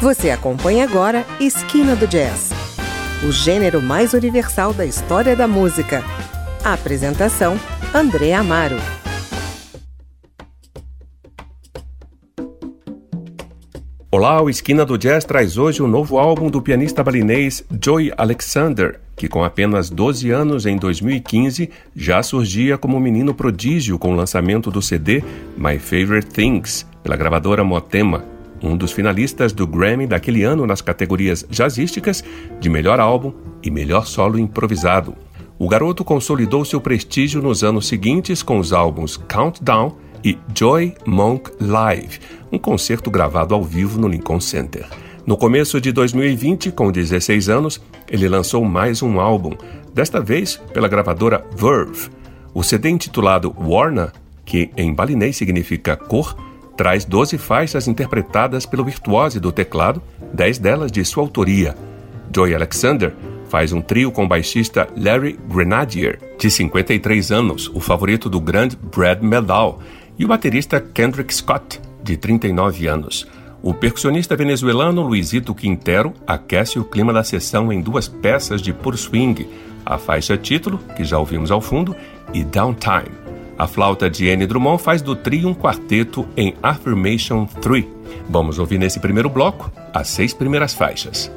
Você acompanha agora Esquina do Jazz, o gênero mais universal da história da música. A apresentação: André Amaro. Olá, o Esquina do Jazz traz hoje o novo álbum do pianista balinês Joey Alexander, que com apenas 12 anos em 2015 já surgia como um menino prodígio com o lançamento do CD My Favorite Things, pela gravadora Motema, um dos finalistas do Grammy daquele ano nas categorias jazzísticas de melhor álbum e melhor solo improvisado. O garoto consolidou seu prestígio nos anos seguintes com os álbuns Countdown e Joy Monk Live, um concerto gravado ao vivo no Lincoln Center. No começo de 2020, com 16 anos, ele lançou mais um álbum, desta vez pela gravadora Verve. O CD intitulado Warna, que em balinês significa cor, traz 12 faixas interpretadas pelo virtuose do teclado, 10 delas de sua autoria. Joy Alexander faz um trio com o baixista Larry Grenadier, de 53 anos, o favorito do grande Brad Medal, e o baterista Kendrick Scott, de 39 anos. O percussionista venezuelano Luizito Quintero aquece o clima da sessão em duas peças de puro swing, a faixa título, que já ouvimos ao fundo, e Downtime. A flauta de Anne Drummond faz do trio um quarteto em Affirmation 3. Vamos ouvir nesse primeiro bloco as seis primeiras faixas.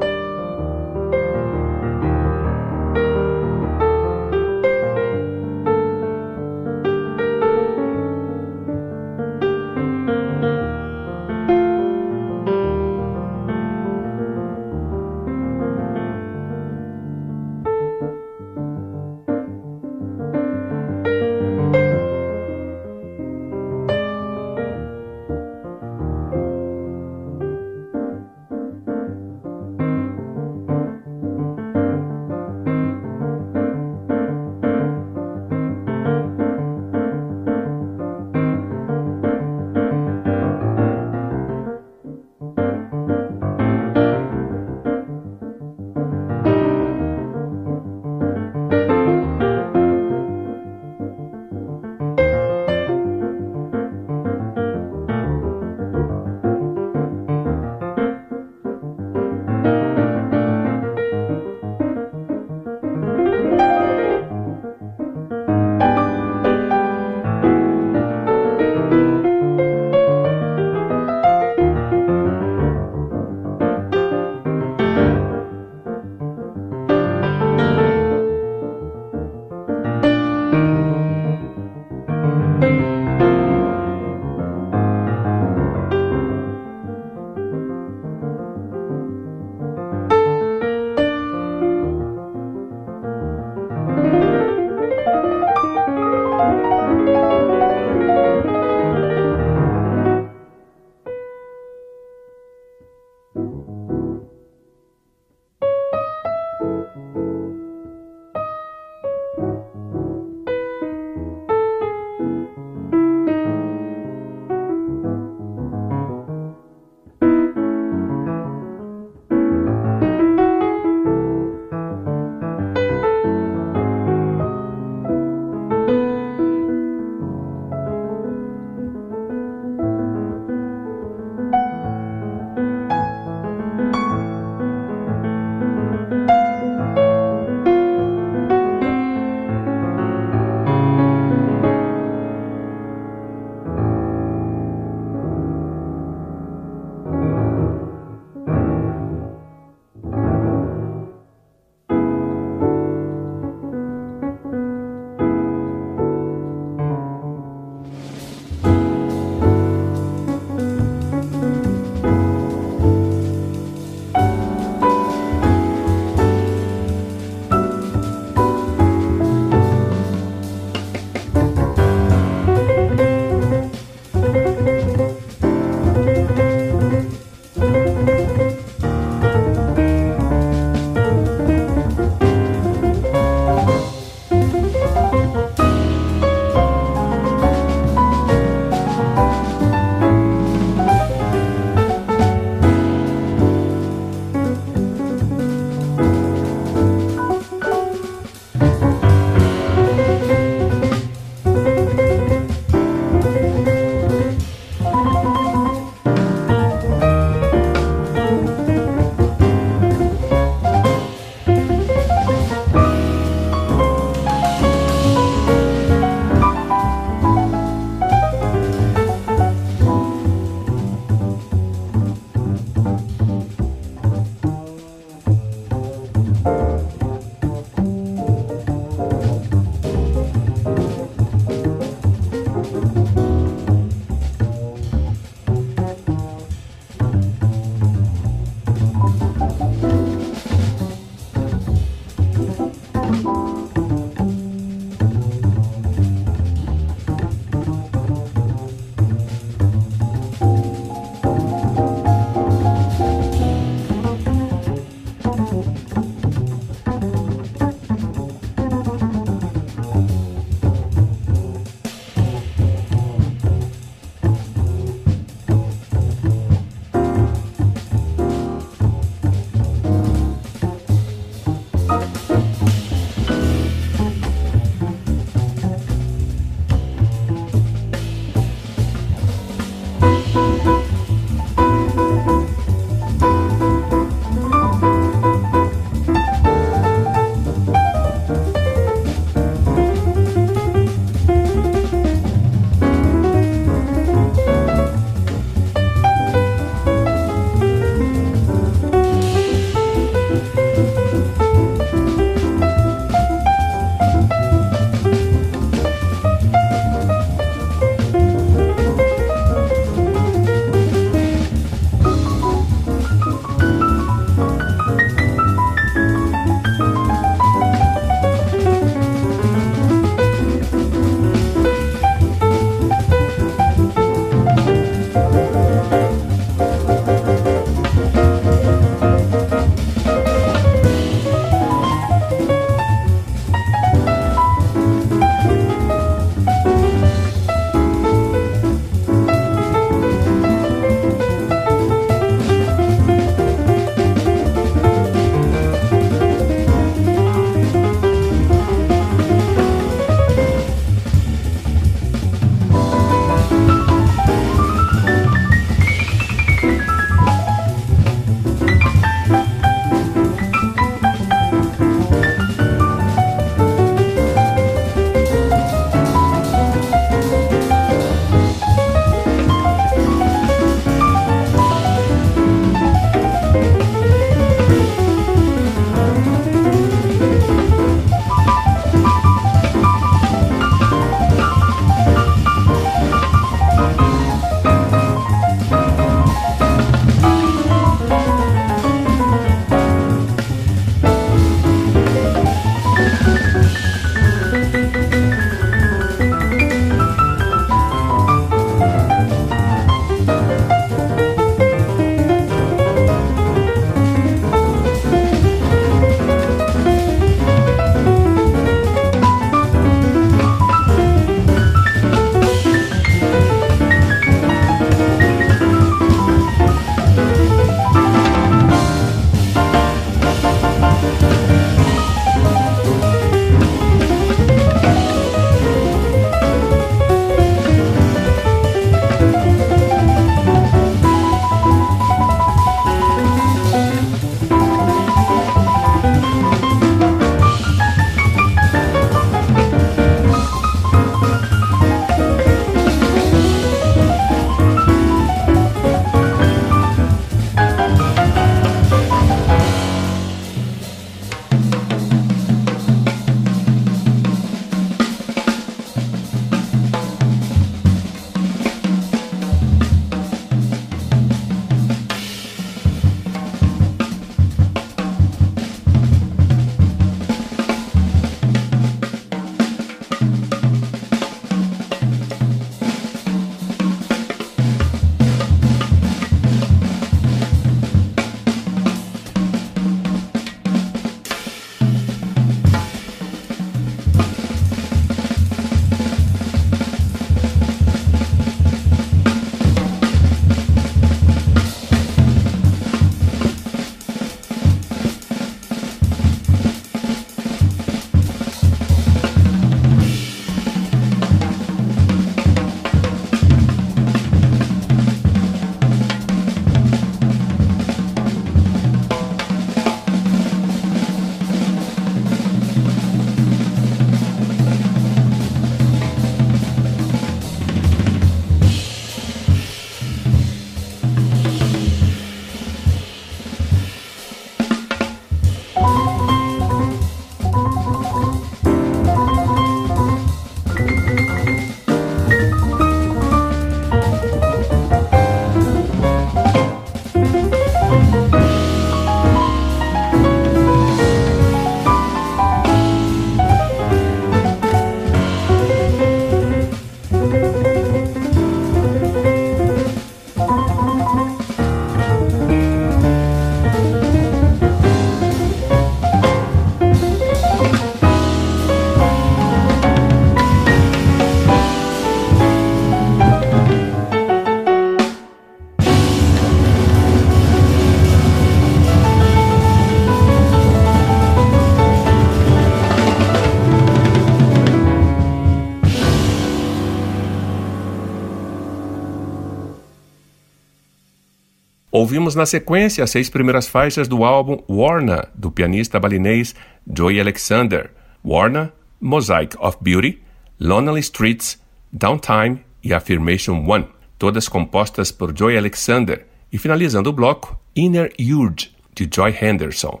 Ouvimos na sequência as seis primeiras faixas do álbum Warna, do pianista balinês Joey Alexander. Warna, Mosaic of Beauty, Lonely Streets, Downtime e Affirmation One, todas compostas por Joey Alexander, e finalizando o bloco, Inner Urge, de Joy Henderson.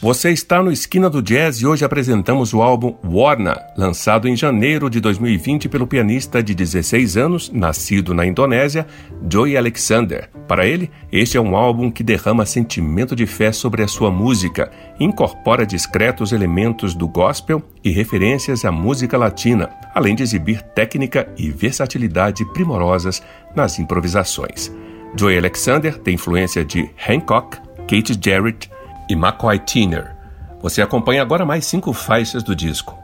Você está no Esquina do Jazz e hoje apresentamos o álbum Warna, lançado em janeiro de 2020 pelo pianista de 16 anos, nascido na Indonésia, Joey Alexander. Para ele, este é um álbum que derrama sentimento de fé sobre a sua música, incorpora discretos elementos do gospel e referências à música latina, além de exibir técnica e versatilidade primorosas nas improvisações. Joey Alexander tem influência de Hancock, Kate Jarrett, e McCoy Tyner. Você acompanha agora mais cinco faixas do disco.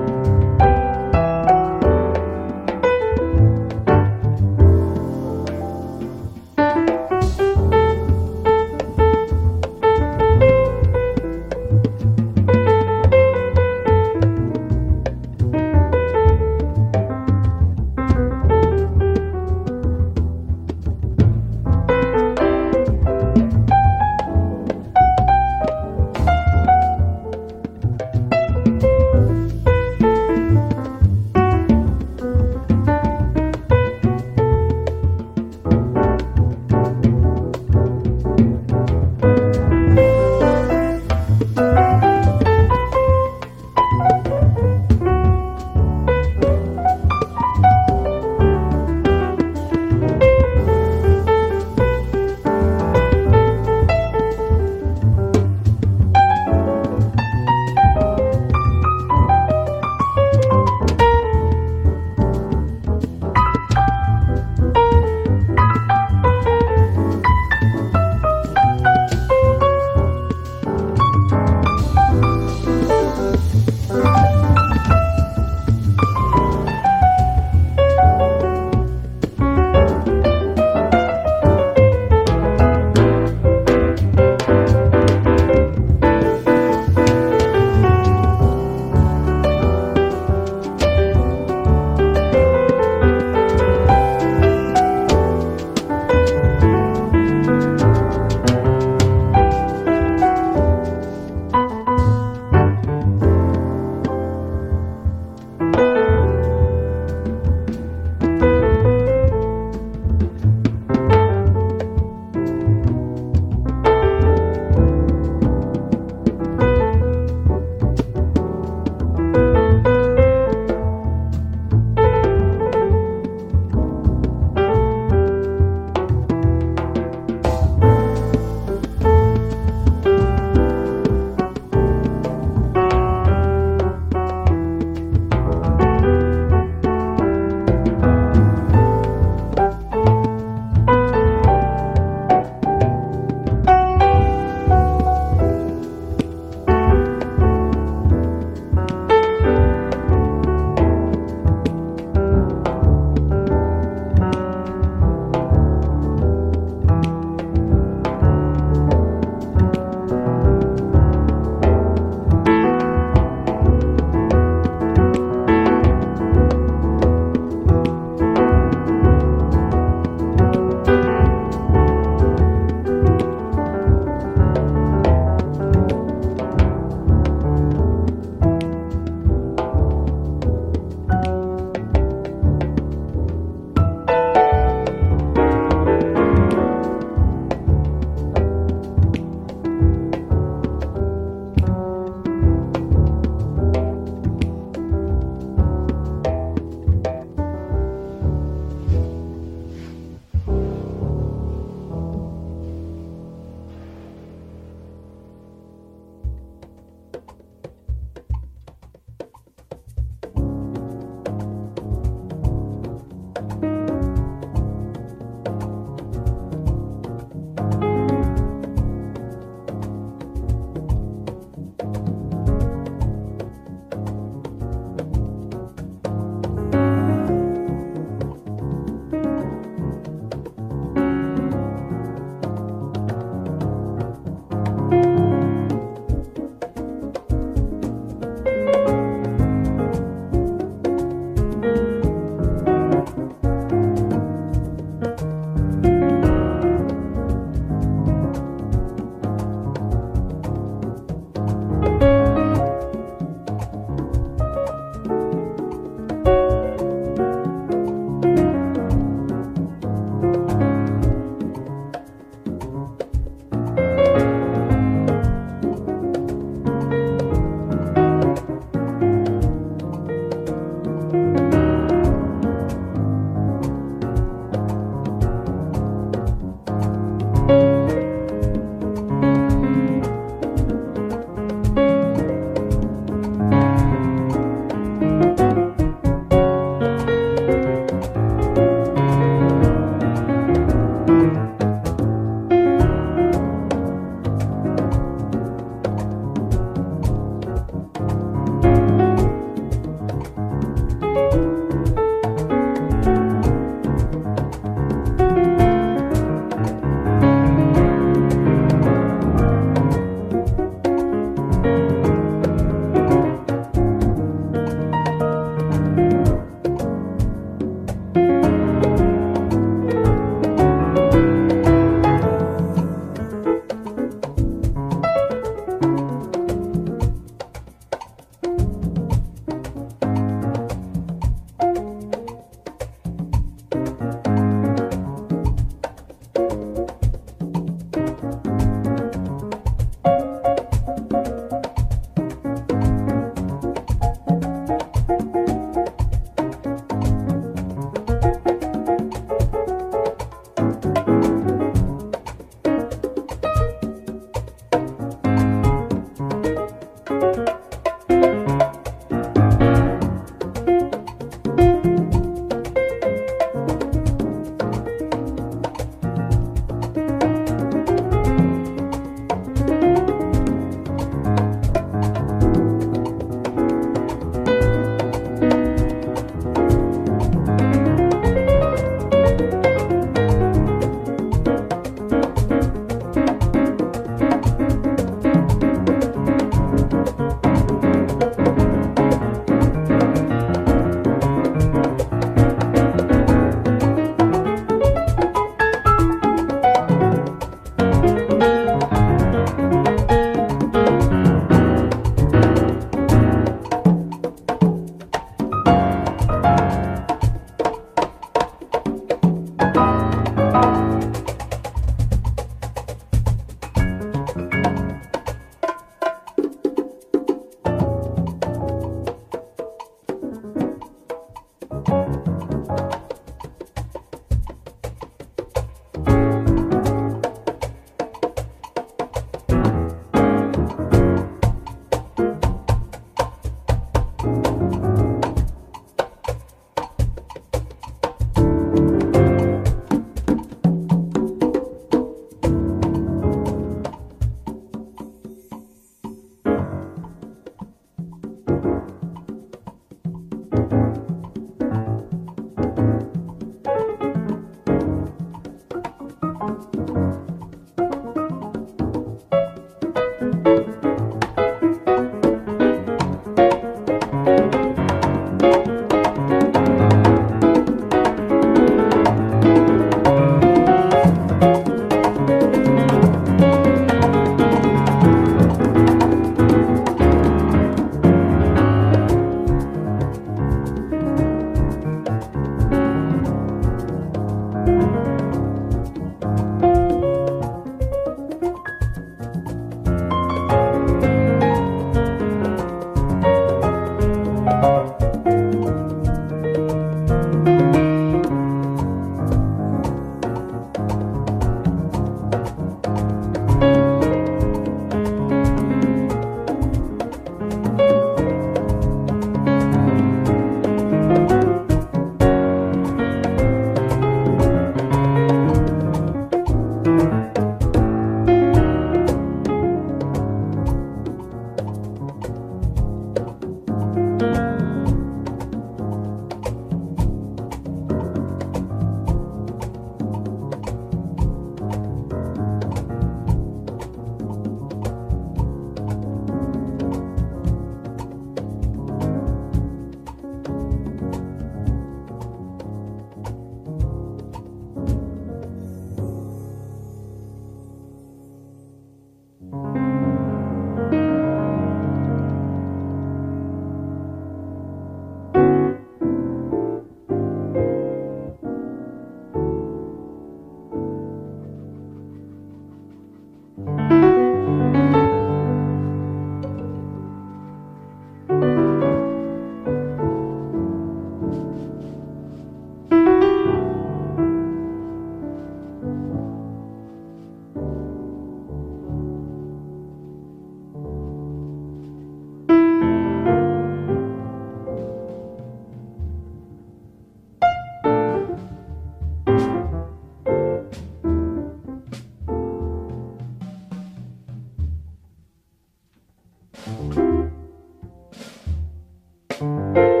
you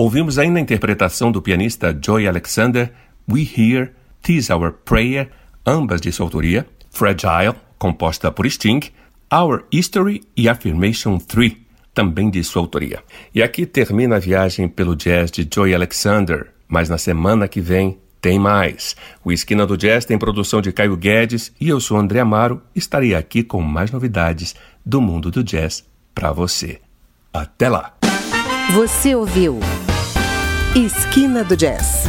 Ouvimos ainda a interpretação do pianista Joy Alexander, We Hear, Tis Our Prayer, ambas de sua autoria, Fragile, composta por Sting, Our History e Affirmation 3, também de sua autoria. E aqui termina a viagem pelo jazz de Joy Alexander, mas na semana que vem tem mais. O Esquina do Jazz tem produção de Caio Guedes e eu sou André Amaro. Estarei aqui com mais novidades do mundo do jazz para você. Até lá! Você ouviu Esquina do Jazz